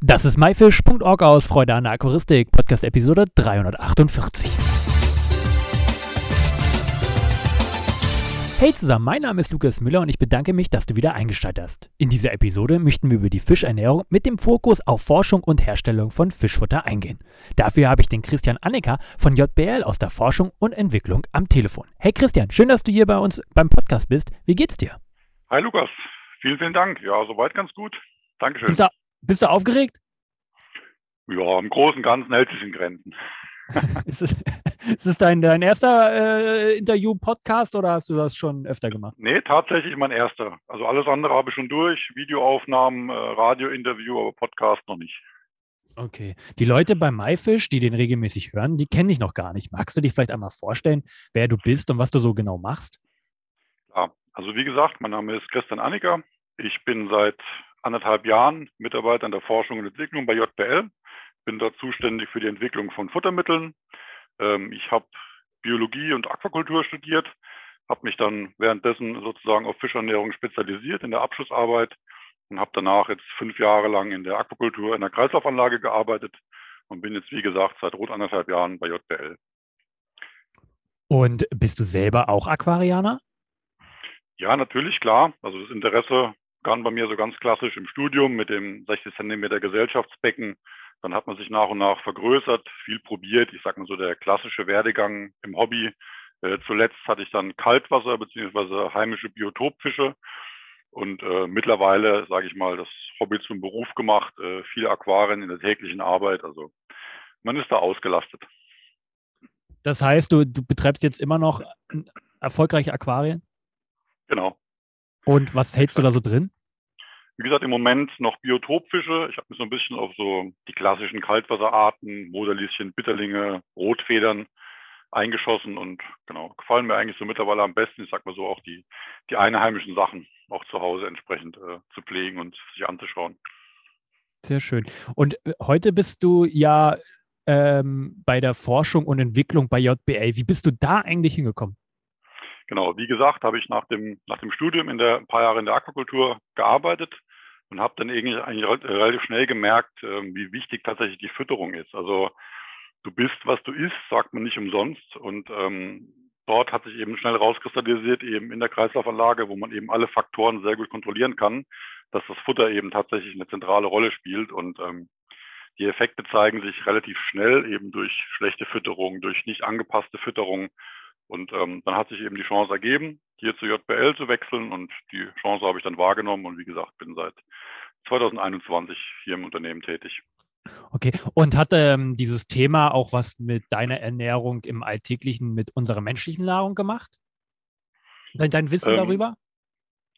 Das ist myfish.org aus Freude an der Aquaristik, Podcast Episode 348. Hey zusammen, mein Name ist Lukas Müller und ich bedanke mich, dass du wieder eingeschaltet hast. In dieser Episode möchten wir über die Fischernährung mit dem Fokus auf Forschung und Herstellung von Fischfutter eingehen. Dafür habe ich den Christian Annecker von JBL aus der Forschung und Entwicklung am Telefon. Hey Christian, schön, dass du hier bei uns beim Podcast bist. Wie geht's dir? Hi Lukas, vielen, vielen Dank. Ja, soweit ganz gut. Dankeschön. Bist du, bist du aufgeregt? Ja, im Großen und Ganzen hält sich in Grenzen. ist, es, ist es dein, dein erster äh, Interview-Podcast oder hast du das schon öfter gemacht? Nee, tatsächlich mein erster. Also alles andere habe ich schon durch. Videoaufnahmen, äh, Radiointerview, aber Podcast noch nicht. Okay. Die Leute bei MyFish, die den regelmäßig hören, die kenne ich noch gar nicht. Magst du dich vielleicht einmal vorstellen, wer du bist und was du so genau machst? Ja, also wie gesagt, mein Name ist Christian Anniker. Ich bin seit anderthalb Jahren Mitarbeiter in der Forschung und Entwicklung bei JBL bin dort zuständig für die Entwicklung von Futtermitteln. Ähm, ich habe Biologie und Aquakultur studiert, habe mich dann währenddessen sozusagen auf Fischernährung spezialisiert in der Abschlussarbeit und habe danach jetzt fünf Jahre lang in der Aquakultur in der Kreislaufanlage gearbeitet und bin jetzt, wie gesagt, seit rund anderthalb Jahren bei JBL. Und bist du selber auch Aquarianer? Ja, natürlich, klar. Also das Interesse begann bei mir so ganz klassisch im Studium mit dem 60 Zentimeter Gesellschaftsbecken dann hat man sich nach und nach vergrößert, viel probiert. Ich sage mal so der klassische Werdegang im Hobby. Äh, zuletzt hatte ich dann Kaltwasser beziehungsweise heimische Biotopfische und äh, mittlerweile, sage ich mal, das Hobby zum Beruf gemacht, äh, viele Aquarien in der täglichen Arbeit. Also man ist da ausgelastet. Das heißt, du, du betreibst jetzt immer noch erfolgreiche Aquarien? Genau. Und was hältst du da so drin? Wie gesagt, im Moment noch Biotopfische. Ich habe mich so ein bisschen auf so die klassischen Kaltwasserarten, Moderlieschen, Bitterlinge, Rotfedern eingeschossen und genau, gefallen mir eigentlich so mittlerweile am besten. Ich sag mal so auch die, die einheimischen Sachen auch zu Hause entsprechend äh, zu pflegen und sich anzuschauen. Sehr schön. Und äh, heute bist du ja ähm, bei der Forschung und Entwicklung bei JBL. Wie bist du da eigentlich hingekommen? Genau, wie gesagt, habe ich nach dem, nach dem Studium in der, ein paar Jahre in der Aquakultur gearbeitet und habe dann irgendwie eigentlich relativ schnell gemerkt, ähm, wie wichtig tatsächlich die Fütterung ist. Also du bist, was du isst, sagt man nicht umsonst. Und ähm, dort hat sich eben schnell rauskristallisiert, eben in der Kreislaufanlage, wo man eben alle Faktoren sehr gut kontrollieren kann, dass das Futter eben tatsächlich eine zentrale Rolle spielt. Und ähm, die Effekte zeigen sich relativ schnell eben durch schlechte Fütterung, durch nicht angepasste Fütterung. Und ähm, dann hat sich eben die Chance ergeben, hier zu JBL zu wechseln und die Chance habe ich dann wahrgenommen und wie gesagt, bin seit 2021 hier im Unternehmen tätig. Okay, und hat ähm, dieses Thema auch was mit deiner Ernährung im Alltäglichen, mit unserer menschlichen Nahrung gemacht? Dein, dein Wissen ähm, darüber?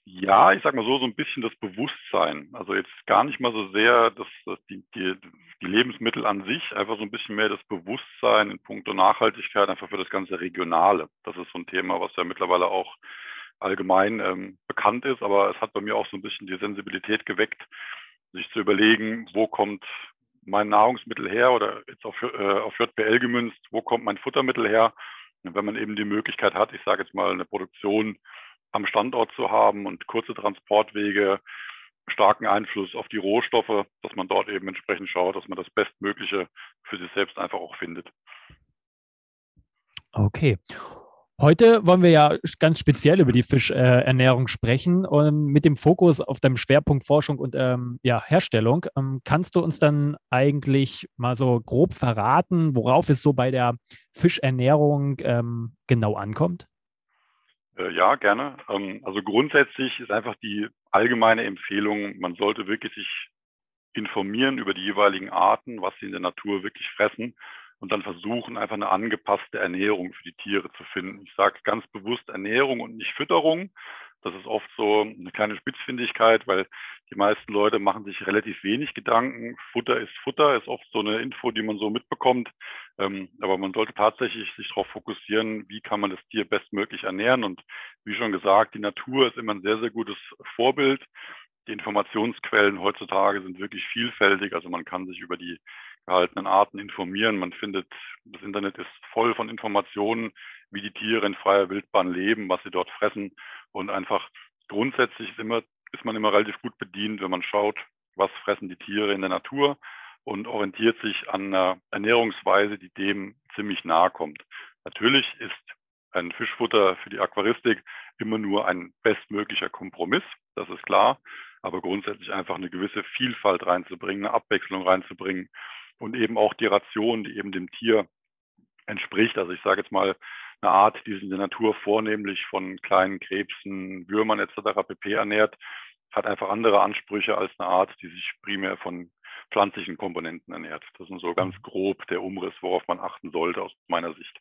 Ja, ich sag mal so, so ein bisschen das Bewusstsein. Also jetzt gar nicht mal so sehr das, das die, die, die Lebensmittel an sich, einfach so ein bisschen mehr das Bewusstsein in puncto Nachhaltigkeit, einfach für das ganze Regionale. Das ist so ein Thema, was ja mittlerweile auch allgemein ähm, bekannt ist, aber es hat bei mir auch so ein bisschen die Sensibilität geweckt, sich zu überlegen, wo kommt mein Nahrungsmittel her oder jetzt auf, äh, auf JBL gemünzt, wo kommt mein Futtermittel her? Und wenn man eben die Möglichkeit hat, ich sage jetzt mal eine Produktion am Standort zu haben und kurze Transportwege, starken Einfluss auf die Rohstoffe, dass man dort eben entsprechend schaut, dass man das Bestmögliche für sich selbst einfach auch findet. Okay. Heute wollen wir ja ganz speziell über die Fischernährung sprechen und mit dem Fokus auf deinem Schwerpunkt Forschung und ähm, ja, Herstellung. Ähm, kannst du uns dann eigentlich mal so grob verraten, worauf es so bei der Fischernährung ähm, genau ankommt? Äh, ja, gerne. Ähm, also grundsätzlich ist einfach die allgemeine Empfehlung, man sollte wirklich sich informieren über die jeweiligen Arten, was sie in der Natur wirklich fressen und dann versuchen, einfach eine angepasste Ernährung für die Tiere zu finden. Ich sage ganz bewusst Ernährung und nicht Fütterung. Das ist oft so eine kleine Spitzfindigkeit, weil die meisten Leute machen sich relativ wenig Gedanken. Futter ist Futter, ist oft so eine Info, die man so mitbekommt. Ähm, aber man sollte tatsächlich sich darauf fokussieren, wie kann man das Tier bestmöglich ernähren. Und wie schon gesagt, die Natur ist immer ein sehr, sehr gutes Vorbild. Die Informationsquellen heutzutage sind wirklich vielfältig. Also man kann sich über die gehaltenen Arten informieren. Man findet, das Internet ist voll von Informationen, wie die Tiere in freier Wildbahn leben, was sie dort fressen. Und einfach grundsätzlich ist, immer, ist man immer relativ gut bedient, wenn man schaut, was fressen die Tiere in der Natur und orientiert sich an einer Ernährungsweise, die dem ziemlich nahe kommt. Natürlich ist ein Fischfutter für die Aquaristik immer nur ein bestmöglicher Kompromiss, das ist klar, aber grundsätzlich einfach eine gewisse Vielfalt reinzubringen, eine Abwechslung reinzubringen und eben auch die Ration, die eben dem Tier entspricht. Also ich sage jetzt mal eine Art, die sich in der Natur vornehmlich von kleinen Krebsen, Würmern etc. pp. ernährt, hat einfach andere Ansprüche als eine Art, die sich primär von pflanzlichen Komponenten ernährt. Das ist so ganz grob der Umriss, worauf man achten sollte aus meiner Sicht.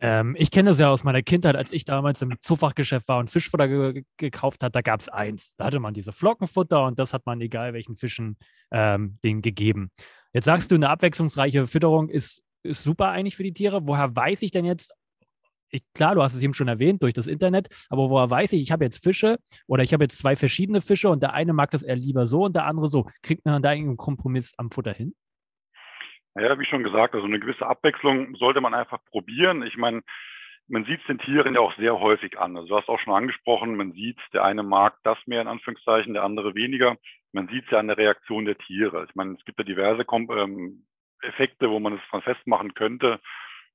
Ähm, ich kenne das ja aus meiner Kindheit, als ich damals im Zufachgeschäft war und Fischfutter ge gekauft hat, da gab es eins. Da hatte man diese Flockenfutter und das hat man egal welchen Fischen ähm, denen gegeben. Jetzt sagst du, eine abwechslungsreiche Fütterung ist, ist super eigentlich für die Tiere. Woher weiß ich denn jetzt, ich, klar, du hast es eben schon erwähnt durch das Internet, aber woher weiß ich, ich habe jetzt Fische oder ich habe jetzt zwei verschiedene Fische und der eine mag das eher lieber so und der andere so. Kriegt man da irgendeinen Kompromiss am Futter hin? Ja, wie schon gesagt, also eine gewisse Abwechslung sollte man einfach probieren. Ich meine, man sieht es den Tieren ja auch sehr häufig an. Also du hast auch schon angesprochen, man sieht, der eine mag das mehr in Anführungszeichen, der andere weniger. Man sieht es ja an der Reaktion der Tiere. Ich meine, es gibt ja diverse Kom ähm, Effekte, wo man es dran festmachen könnte.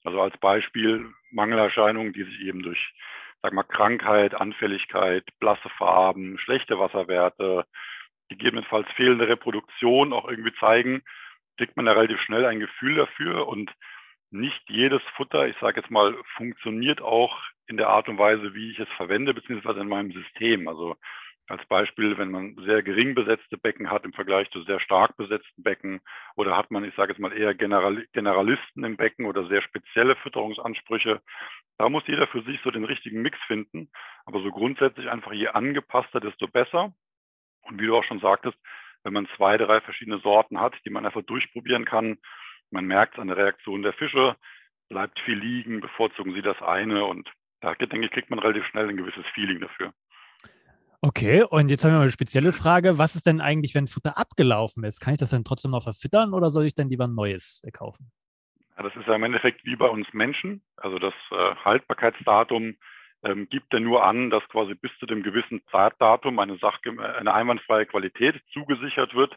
Also als Beispiel Mangelerscheinungen, die sich eben durch, sag mal, Krankheit, Anfälligkeit, blasse Farben, schlechte Wasserwerte, gegebenenfalls fehlende Reproduktion auch irgendwie zeigen kriegt man da relativ schnell ein Gefühl dafür und nicht jedes Futter, ich sage jetzt mal, funktioniert auch in der Art und Weise, wie ich es verwende, beziehungsweise in meinem System. Also als Beispiel, wenn man sehr gering besetzte Becken hat im Vergleich zu sehr stark besetzten Becken oder hat man, ich sage jetzt mal, eher General Generalisten im Becken oder sehr spezielle Fütterungsansprüche, da muss jeder für sich so den richtigen Mix finden. Aber so grundsätzlich einfach je angepasster, desto besser. Und wie du auch schon sagtest, wenn man zwei, drei verschiedene Sorten hat, die man einfach durchprobieren kann. Man merkt an der Reaktion der Fische, bleibt viel liegen, bevorzugen sie das eine und da denke ich, kriegt man relativ schnell ein gewisses Feeling dafür. Okay, und jetzt haben wir mal eine spezielle Frage. Was ist denn eigentlich, wenn Futter abgelaufen ist? Kann ich das dann trotzdem noch verfüttern oder soll ich dann lieber ein neues kaufen? Ja, das ist ja im Endeffekt wie bei uns Menschen. Also das äh, Haltbarkeitsdatum ähm, gibt er nur an, dass quasi bis zu dem gewissen Zeitdatum eine, eine einwandfreie Qualität zugesichert wird.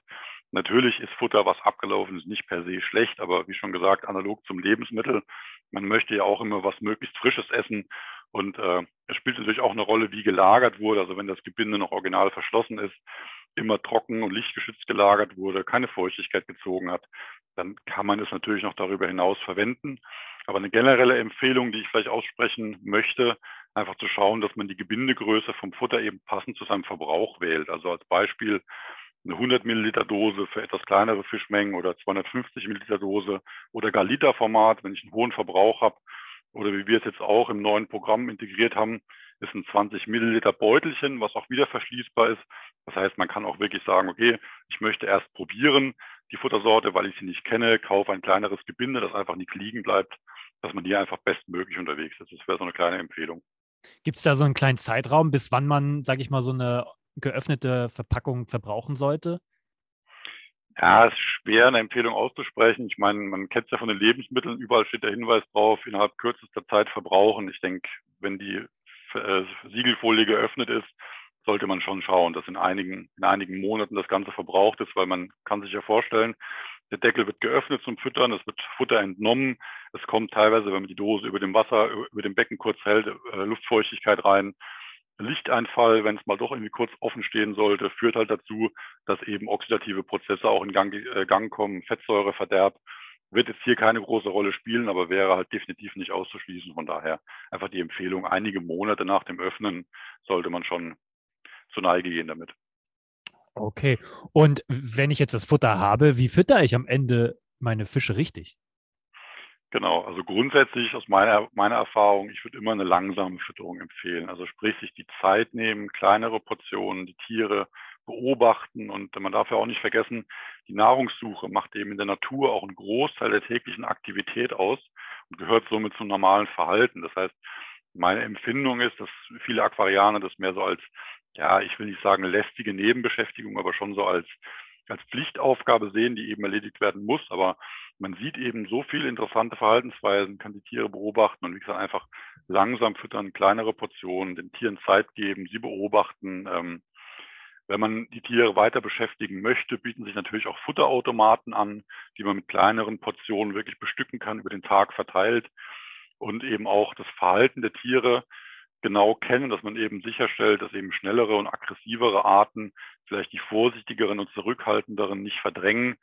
Natürlich ist Futter, was abgelaufen ist, nicht per se schlecht, aber wie schon gesagt, analog zum Lebensmittel. Man möchte ja auch immer was möglichst Frisches essen. Und äh, es spielt natürlich auch eine Rolle, wie gelagert wurde. Also wenn das Gebinde noch original verschlossen ist, immer trocken und lichtgeschützt gelagert wurde, keine Feuchtigkeit gezogen hat, dann kann man es natürlich noch darüber hinaus verwenden. Aber eine generelle Empfehlung, die ich vielleicht aussprechen möchte, einfach zu schauen, dass man die Gebindegröße vom Futter eben passend zu seinem Verbrauch wählt. Also als Beispiel eine 100 Milliliter Dose für etwas kleinere Fischmengen oder 250 Milliliter Dose oder gar Literformat, wenn ich einen hohen Verbrauch habe. Oder wie wir es jetzt auch im neuen Programm integriert haben, ist ein 20 Milliliter Beutelchen, was auch wieder verschließbar ist. Das heißt, man kann auch wirklich sagen, okay, ich möchte erst probieren die Futtersorte, weil ich sie nicht kenne, kaufe ein kleineres Gebinde, das einfach nicht liegen bleibt, dass man hier einfach bestmöglich unterwegs ist. Das wäre so eine kleine Empfehlung. Gibt es da so einen kleinen Zeitraum, bis wann man, sage ich mal, so eine geöffnete Verpackung verbrauchen sollte? Ja, es ist schwer, eine Empfehlung auszusprechen. Ich meine, man kennt es ja von den Lebensmitteln, überall steht der Hinweis drauf, innerhalb kürzester Zeit verbrauchen. Ich denke, wenn die äh, Siegelfolie geöffnet ist, sollte man schon schauen, dass in einigen, in einigen Monaten das Ganze verbraucht ist, weil man kann sich ja vorstellen, der Deckel wird geöffnet zum Füttern, es wird Futter entnommen. Es kommt teilweise, wenn man die Dose über dem Wasser, über dem Becken kurz hält, äh, Luftfeuchtigkeit rein. Lichteinfall, wenn es mal doch irgendwie kurz offen stehen sollte, führt halt dazu, dass eben oxidative Prozesse auch in Gang, äh, Gang kommen, Fettsäureverderb. Wird jetzt hier keine große Rolle spielen, aber wäre halt definitiv nicht auszuschließen. Von daher einfach die Empfehlung, einige Monate nach dem Öffnen sollte man schon zur Neige gehen damit. Okay. Und wenn ich jetzt das Futter habe, wie fütter ich am Ende meine Fische richtig? Genau, also grundsätzlich aus meiner, meiner Erfahrung, ich würde immer eine langsame Fütterung empfehlen. Also sprich, sich die Zeit nehmen, kleinere Portionen, die Tiere beobachten und man darf ja auch nicht vergessen, die Nahrungssuche macht eben in der Natur auch einen Großteil der täglichen Aktivität aus und gehört somit zum normalen Verhalten. Das heißt, meine Empfindung ist, dass viele Aquarianer das mehr so als ja, ich will nicht sagen lästige Nebenbeschäftigung, aber schon so als, als Pflichtaufgabe sehen, die eben erledigt werden muss. Aber man sieht eben so viele interessante Verhaltensweisen, kann die Tiere beobachten und wie gesagt einfach langsam füttern, kleinere Portionen, den Tieren Zeit geben, sie beobachten. Ähm, Wenn man die Tiere weiter beschäftigen möchte, bieten sich natürlich auch Futterautomaten an, die man mit kleineren Portionen wirklich bestücken kann, über den Tag verteilt und eben auch das Verhalten der Tiere genau kennen, dass man eben sicherstellt, dass eben schnellere und aggressivere Arten vielleicht die vorsichtigeren und zurückhaltenderen nicht verdrängen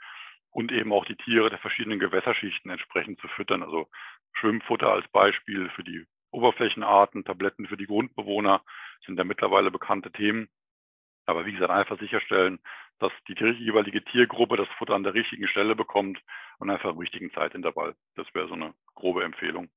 und eben auch die Tiere der verschiedenen Gewässerschichten entsprechend zu füttern. Also Schwimmfutter als Beispiel für die Oberflächenarten, Tabletten für die Grundbewohner sind ja mittlerweile bekannte Themen. Aber wie gesagt, einfach sicherstellen, dass die jeweilige Tiergruppe das Futter an der richtigen Stelle bekommt und einfach im richtigen Zeitintervall. Das wäre so eine grobe Empfehlung.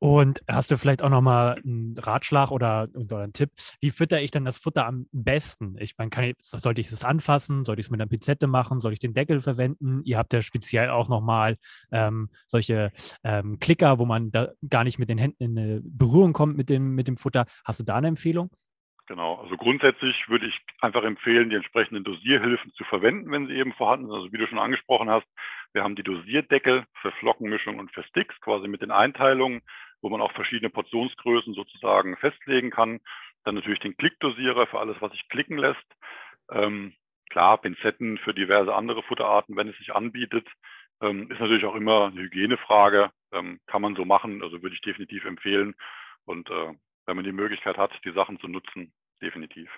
Und hast du vielleicht auch nochmal einen Ratschlag oder, oder einen Tipp? Wie fütter ich denn das Futter am besten? Ich meine, kann ich, sollte ich es anfassen? Sollte ich es mit einer Pizette machen? Soll ich den Deckel verwenden? Ihr habt ja speziell auch nochmal ähm, solche ähm, Klicker, wo man da gar nicht mit den Händen in eine Berührung kommt mit dem, mit dem Futter. Hast du da eine Empfehlung? Genau, also grundsätzlich würde ich einfach empfehlen, die entsprechenden Dosierhilfen zu verwenden, wenn sie eben vorhanden sind. Also wie du schon angesprochen hast, wir haben die Dosierdeckel für Flockenmischung und für Sticks, quasi mit den Einteilungen wo man auch verschiedene Portionsgrößen sozusagen festlegen kann. Dann natürlich den Klickdosierer für alles, was sich klicken lässt. Ähm, klar, Pinzetten für diverse andere Futterarten, wenn es sich anbietet. Ähm, ist natürlich auch immer eine Hygienefrage. Ähm, kann man so machen, also würde ich definitiv empfehlen. Und äh, wenn man die Möglichkeit hat, die Sachen zu nutzen, definitiv.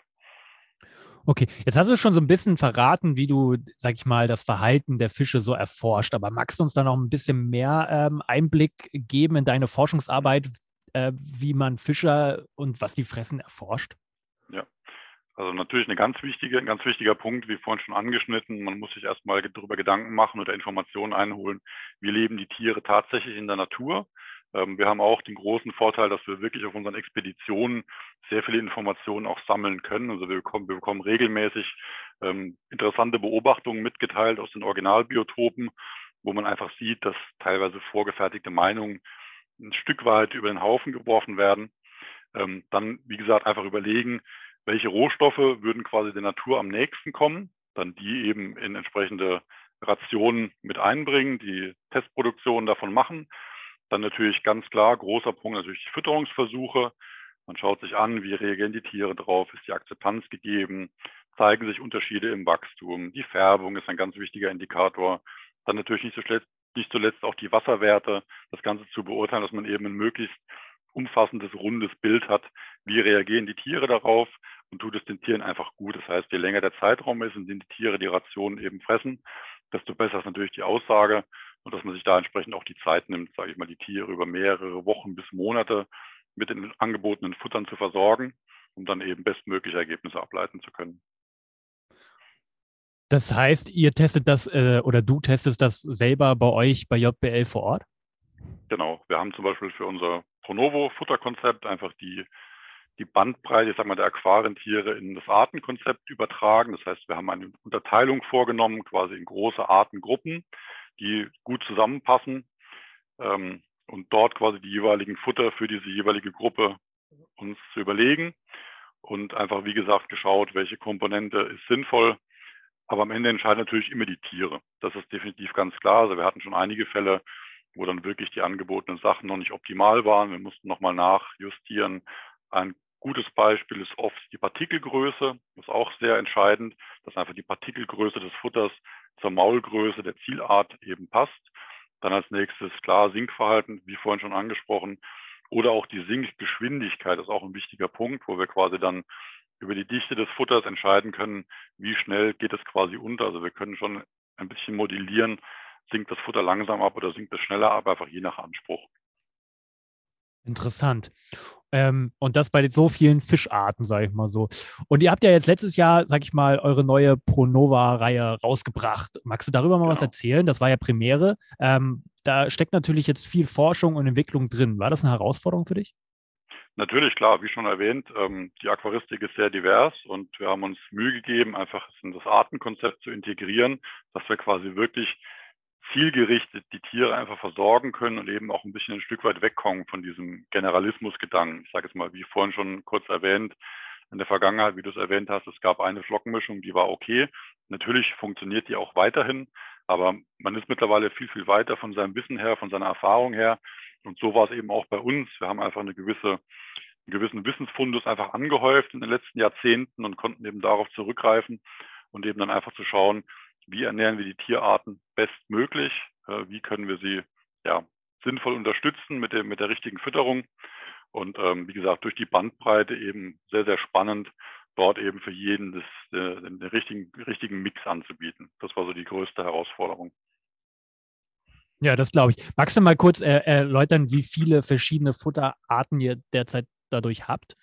Okay, jetzt hast du schon so ein bisschen verraten, wie du, sag ich mal, das Verhalten der Fische so erforscht. Aber magst du uns da noch ein bisschen mehr ähm, Einblick geben in deine Forschungsarbeit, äh, wie man Fische und was die fressen erforscht? Ja, also natürlich eine ganz wichtige, ein ganz wichtiger Punkt, wie vorhin schon angeschnitten. Man muss sich erstmal darüber Gedanken machen oder Informationen einholen. Wie leben die Tiere tatsächlich in der Natur? Ähm, wir haben auch den großen Vorteil, dass wir wirklich auf unseren Expeditionen sehr viele Informationen auch sammeln können. Also wir bekommen, wir bekommen regelmäßig ähm, interessante Beobachtungen mitgeteilt aus den Originalbiotopen, wo man einfach sieht, dass teilweise vorgefertigte Meinungen ein Stück weit über den Haufen geworfen werden. Ähm, dann, wie gesagt, einfach überlegen, welche Rohstoffe würden quasi der Natur am nächsten kommen, dann die eben in entsprechende Rationen mit einbringen, die Testproduktion davon machen dann natürlich ganz klar, großer Punkt natürlich die Fütterungsversuche. Man schaut sich an, wie reagieren die Tiere drauf, ist die Akzeptanz gegeben, zeigen sich Unterschiede im Wachstum. Die Färbung ist ein ganz wichtiger Indikator. Dann natürlich nicht zuletzt, nicht zuletzt auch die Wasserwerte, das Ganze zu beurteilen, dass man eben ein möglichst umfassendes, rundes Bild hat. Wie reagieren die Tiere darauf und tut es den Tieren einfach gut? Das heißt, je länger der Zeitraum ist, in dem die Tiere die Rationen eben fressen, desto besser ist natürlich die Aussage und dass man sich da entsprechend auch die Zeit nimmt, sage ich mal, die Tiere über mehrere Wochen bis Monate mit den angebotenen Futtern zu versorgen, um dann eben bestmögliche Ergebnisse ableiten zu können. Das heißt, ihr testet das äh, oder du testest das selber bei euch bei JBL vor Ort? Genau. Wir haben zum Beispiel für unser Pronovo-Futterkonzept einfach die, die Bandbreite, ich sag mal, der Aquarientiere in das Artenkonzept übertragen. Das heißt, wir haben eine Unterteilung vorgenommen, quasi in große Artengruppen die gut zusammenpassen ähm, und dort quasi die jeweiligen Futter für diese jeweilige Gruppe uns zu überlegen und einfach, wie gesagt, geschaut, welche Komponente ist sinnvoll. Aber am Ende entscheiden natürlich immer die Tiere. Das ist definitiv ganz klar. Also wir hatten schon einige Fälle, wo dann wirklich die angebotenen Sachen noch nicht optimal waren. Wir mussten nochmal nachjustieren. Ein gutes Beispiel ist oft die Partikelgröße. Das ist auch sehr entscheidend, dass einfach die Partikelgröße des Futters zur Maulgröße der Zielart eben passt. Dann als nächstes klar Sinkverhalten, wie vorhin schon angesprochen, oder auch die Sinkgeschwindigkeit ist auch ein wichtiger Punkt, wo wir quasi dann über die Dichte des Futters entscheiden können, wie schnell geht es quasi unter. Also wir können schon ein bisschen modellieren, sinkt das Futter langsam ab oder sinkt es schneller ab, einfach je nach Anspruch. Interessant. Ähm, und das bei so vielen Fischarten, sage ich mal so. Und ihr habt ja jetzt letztes Jahr, sag ich mal, eure neue Pronova-Reihe rausgebracht. Magst du darüber mal genau. was erzählen? Das war ja Premiere. Ähm, da steckt natürlich jetzt viel Forschung und Entwicklung drin. War das eine Herausforderung für dich? Natürlich, klar, wie schon erwähnt, ähm, die Aquaristik ist sehr divers und wir haben uns Mühe gegeben, einfach in das Artenkonzept zu integrieren, dass wir quasi wirklich zielgerichtet die Tiere einfach versorgen können und eben auch ein bisschen ein Stück weit wegkommen von diesem Generalismusgedanken. Ich sage es mal, wie vorhin schon kurz erwähnt, in der Vergangenheit, wie du es erwähnt hast, es gab eine Flockenmischung, die war okay. Natürlich funktioniert die auch weiterhin, aber man ist mittlerweile viel, viel weiter von seinem Wissen her, von seiner Erfahrung her. Und so war es eben auch bei uns. Wir haben einfach eine gewisse einen gewissen Wissensfundus einfach angehäuft in den letzten Jahrzehnten und konnten eben darauf zurückgreifen und eben dann einfach zu schauen, wie ernähren wir die Tierarten bestmöglich, äh, wie können wir sie ja, sinnvoll unterstützen mit, dem, mit der richtigen Fütterung. Und ähm, wie gesagt, durch die Bandbreite eben sehr, sehr spannend, dort eben für jeden das, äh, den richtigen, richtigen Mix anzubieten. Das war so die größte Herausforderung. Ja, das glaube ich. Magst du mal kurz äh, erläutern, wie viele verschiedene Futterarten ihr derzeit dadurch habt?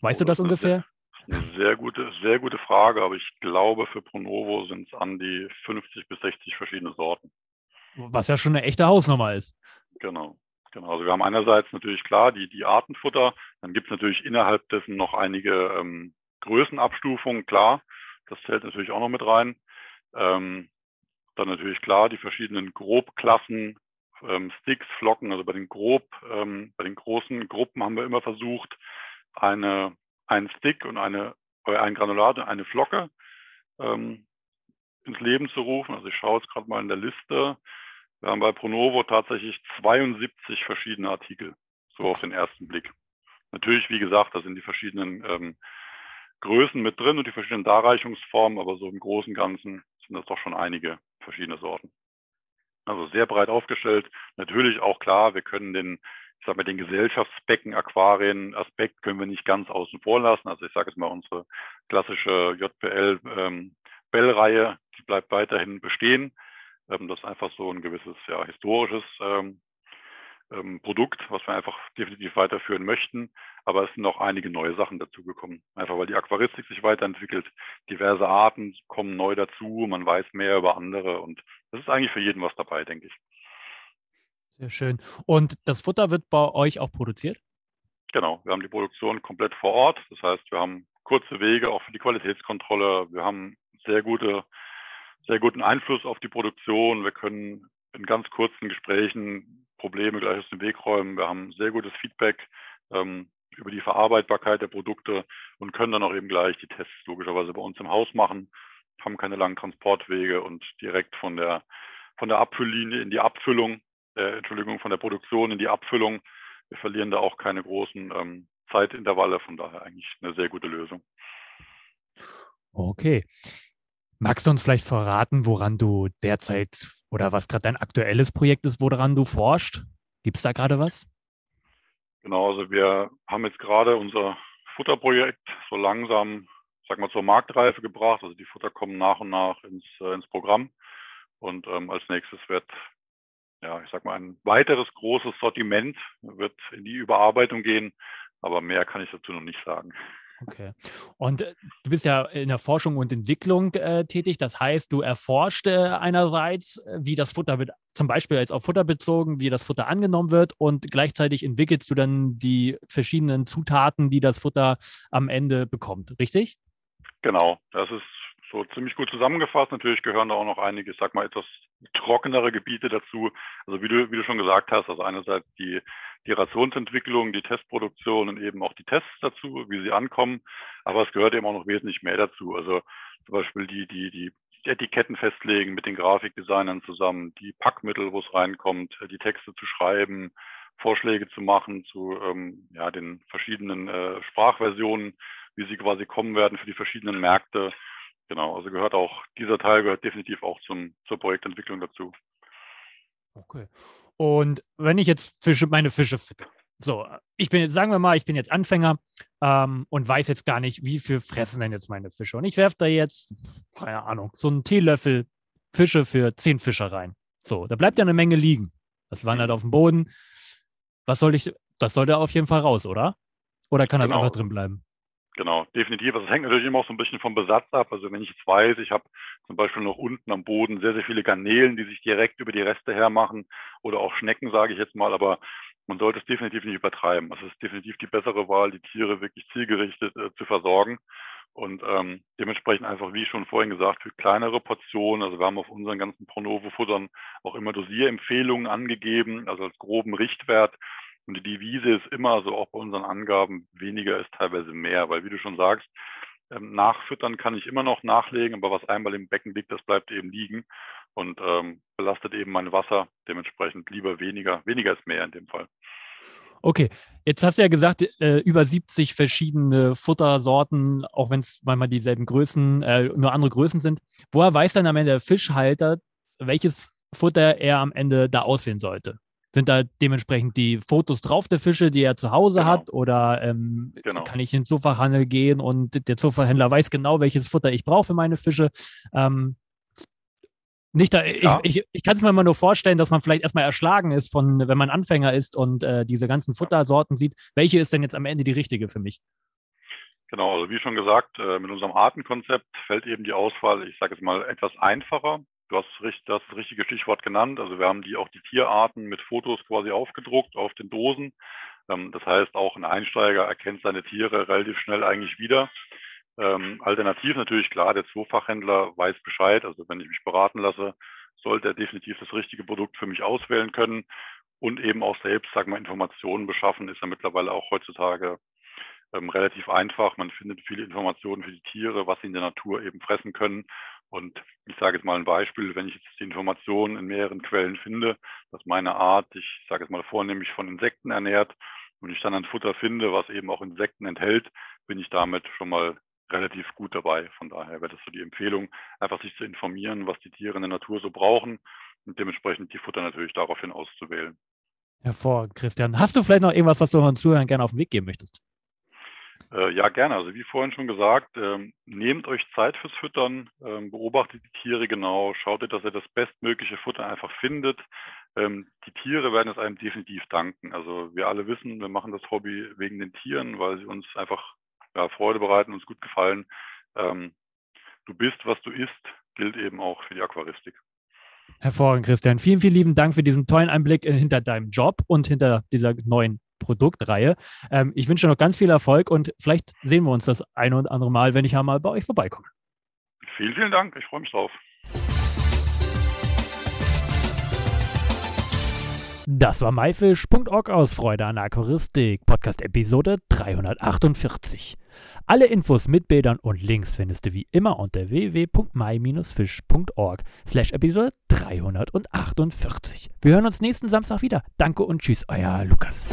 Weißt oh, du das, das ungefähr? Eine sehr gute, sehr gute Frage, aber ich glaube, für Pronovo sind es an die 50 bis 60 verschiedene Sorten. Was ja schon eine echte Hausnummer ist. Genau. Genau, also wir haben einerseits natürlich klar die, die Artenfutter, dann gibt es natürlich innerhalb dessen noch einige ähm, Größenabstufungen, klar, das zählt natürlich auch noch mit rein. Ähm, dann natürlich klar die verschiedenen Grobklassen, ähm, Sticks, Flocken, also bei den grob, ähm, bei den großen Gruppen haben wir immer versucht, eine, einen Stick und eine, äh, ein Granulat und eine Flocke ähm, ins Leben zu rufen. Also ich schaue jetzt gerade mal in der Liste. Wir haben bei Pronovo tatsächlich 72 verschiedene Artikel, so auf den ersten Blick. Natürlich, wie gesagt, da sind die verschiedenen ähm, Größen mit drin und die verschiedenen Darreichungsformen, aber so im Großen und Ganzen sind das doch schon einige verschiedene Sorten. Also sehr breit aufgestellt. Natürlich auch klar, wir können den, ich sag mal, den Gesellschaftsbecken, Aquarien, Aspekt können wir nicht ganz außen vor lassen. Also ich sage jetzt mal, unsere klassische JPL ähm, Bell-Reihe, die bleibt weiterhin bestehen. Ähm, das ist einfach so ein gewisses ja, historisches ähm, ähm, Produkt, was wir einfach definitiv weiterführen möchten. Aber es sind auch einige neue Sachen dazugekommen. Einfach weil die Aquaristik sich weiterentwickelt, diverse Arten kommen neu dazu, man weiß mehr über andere und das ist eigentlich für jeden was dabei, denke ich. Sehr schön. Und das Futter wird bei euch auch produziert? Genau, wir haben die Produktion komplett vor Ort. Das heißt, wir haben kurze Wege auch für die Qualitätskontrolle. Wir haben sehr gute sehr guten Einfluss auf die Produktion. Wir können in ganz kurzen Gesprächen Probleme gleich aus dem Weg räumen. Wir haben sehr gutes Feedback ähm, über die Verarbeitbarkeit der Produkte und können dann auch eben gleich die Tests logischerweise bei uns im Haus machen, haben keine langen Transportwege und direkt von der von der Abfülllinie in die Abfüllung, äh, Entschuldigung, von der Produktion in die Abfüllung. Wir verlieren da auch keine großen ähm, Zeitintervalle, von daher eigentlich eine sehr gute Lösung. Okay. Magst du uns vielleicht verraten, woran du derzeit oder was gerade dein aktuelles Projekt ist, woran du forschst? Gibt es da gerade was? Genau, also wir haben jetzt gerade unser Futterprojekt so langsam, sag mal, zur Marktreife gebracht. Also die Futter kommen nach und nach ins, äh, ins Programm. Und ähm, als nächstes wird, ja, ich sag mal, ein weiteres großes Sortiment wird in die Überarbeitung gehen. Aber mehr kann ich dazu noch nicht sagen. Okay. Und äh, du bist ja in der Forschung und Entwicklung äh, tätig. Das heißt, du erforscht äh, einerseits, äh, wie das Futter wird, zum Beispiel jetzt auf Futter bezogen, wie das Futter angenommen wird und gleichzeitig entwickelst du dann die verschiedenen Zutaten, die das Futter am Ende bekommt. Richtig? Genau. Das ist so ziemlich gut zusammengefasst. Natürlich gehören da auch noch einige, ich sag mal, etwas trockenere Gebiete dazu. Also wie du, wie du schon gesagt hast, also einerseits die, die Rationsentwicklung, die Testproduktion und eben auch die Tests dazu, wie sie ankommen. Aber es gehört eben auch noch wesentlich mehr dazu. Also zum Beispiel die, die, die Etiketten festlegen mit den Grafikdesignern zusammen, die Packmittel, wo es reinkommt, die Texte zu schreiben, Vorschläge zu machen zu ähm, ja, den verschiedenen äh, Sprachversionen, wie sie quasi kommen werden für die verschiedenen Märkte. Genau, also gehört auch, dieser Teil gehört definitiv auch zum, zur Projektentwicklung dazu. Okay. Und wenn ich jetzt Fische, meine Fische fütter, so, ich bin jetzt, sagen wir mal, ich bin jetzt Anfänger ähm, und weiß jetzt gar nicht, wie viel fressen denn jetzt meine Fische. Und ich werfe da jetzt, keine Ahnung, so einen Teelöffel Fische für zehn Fische rein. So, da bleibt ja eine Menge liegen. Das wandert auf dem Boden. Was soll ich, das sollte auf jeden Fall raus, oder? Oder kann das genau. einfach drin bleiben? Genau, definitiv. Also es hängt natürlich immer auch so ein bisschen vom Besatz ab. Also wenn ich jetzt weiß, ich habe zum Beispiel noch unten am Boden sehr, sehr viele Garnelen, die sich direkt über die Reste hermachen oder auch Schnecken, sage ich jetzt mal, aber man sollte es definitiv nicht übertreiben. Also es ist definitiv die bessere Wahl, die Tiere wirklich zielgerichtet äh, zu versorgen. Und ähm, dementsprechend einfach, wie schon vorhin gesagt, für kleinere Portionen. Also wir haben auf unseren ganzen Pronovo-Futtern auch immer Dosierempfehlungen angegeben, also als groben Richtwert. Und die Devise ist immer, also auch bei unseren Angaben, weniger ist teilweise mehr, weil wie du schon sagst, ähm, nachfüttern kann ich immer noch nachlegen, aber was einmal im Becken liegt, das bleibt eben liegen und ähm, belastet eben mein Wasser. Dementsprechend lieber weniger. Weniger ist mehr in dem Fall. Okay, jetzt hast du ja gesagt, äh, über 70 verschiedene Futtersorten, auch wenn es manchmal dieselben Größen, äh, nur andere Größen sind. Woher weiß dann am Ende der Fischhalter, welches Futter er am Ende da auswählen sollte? Sind da dementsprechend die Fotos drauf der Fische, die er zu Hause genau. hat? Oder ähm, genau. kann ich in den Zoofachhandel gehen und der Zoofachhändler weiß genau, welches Futter ich brauche für meine Fische? Ähm, nicht da, ja. ich, ich, ich kann es mir immer nur vorstellen, dass man vielleicht erstmal erschlagen ist von, wenn man Anfänger ist und äh, diese ganzen Futtersorten sieht, welche ist denn jetzt am Ende die richtige für mich? Genau, also wie schon gesagt, äh, mit unserem Artenkonzept fällt eben die Auswahl, ich sage jetzt mal, etwas einfacher. Du hast, das richtige Stichwort genannt. Also wir haben die auch die Tierarten mit Fotos quasi aufgedruckt auf den Dosen. Ähm, das heißt, auch ein Einsteiger erkennt seine Tiere relativ schnell eigentlich wieder. Ähm, alternativ natürlich klar, der Zoofachhändler weiß Bescheid. Also wenn ich mich beraten lasse, sollte er definitiv das richtige Produkt für mich auswählen können und eben auch selbst, sagen wir, Informationen beschaffen, ist ja mittlerweile auch heutzutage ähm, relativ einfach. Man findet viele Informationen für die Tiere, was sie in der Natur eben fressen können. Und ich sage jetzt mal ein Beispiel, wenn ich jetzt die Informationen in mehreren Quellen finde, dass meine Art, ich sage jetzt mal vornehmlich von Insekten ernährt und ich dann ein Futter finde, was eben auch Insekten enthält, bin ich damit schon mal relativ gut dabei. Von daher wäre das so die Empfehlung, einfach sich zu informieren, was die Tiere in der Natur so brauchen und dementsprechend die Futter natürlich daraufhin auszuwählen. Hervorragend, Christian. Hast du vielleicht noch irgendwas, was du unseren Zuhörern gerne auf den Weg geben möchtest? Äh, ja, gerne. Also wie vorhin schon gesagt, ähm, nehmt euch Zeit fürs Füttern, ähm, beobachtet die Tiere genau, schaut, dass ihr das bestmögliche Futter einfach findet. Ähm, die Tiere werden es einem definitiv danken. Also wir alle wissen, wir machen das Hobby wegen den Tieren, weil sie uns einfach ja, Freude bereiten, uns gut gefallen. Du bist, was du isst, gilt eben auch für die Aquaristik. Hervorragend, Christian. Vielen, vielen lieben Dank für diesen tollen Einblick äh, hinter deinem Job und hinter dieser neuen Produktreihe. Ähm, ich wünsche noch ganz viel Erfolg und vielleicht sehen wir uns das eine und andere Mal, wenn ich einmal bei euch vorbeikomme. Vielen, vielen Dank. Ich freue mich drauf. Das war myfish.org aus Freude an Aquaristik, Podcast Episode 348. Alle Infos mit Bildern und Links findest du wie immer unter www.my-fish.org slash Episode 348. Wir hören uns nächsten Samstag wieder. Danke und tschüss, euer Lukas.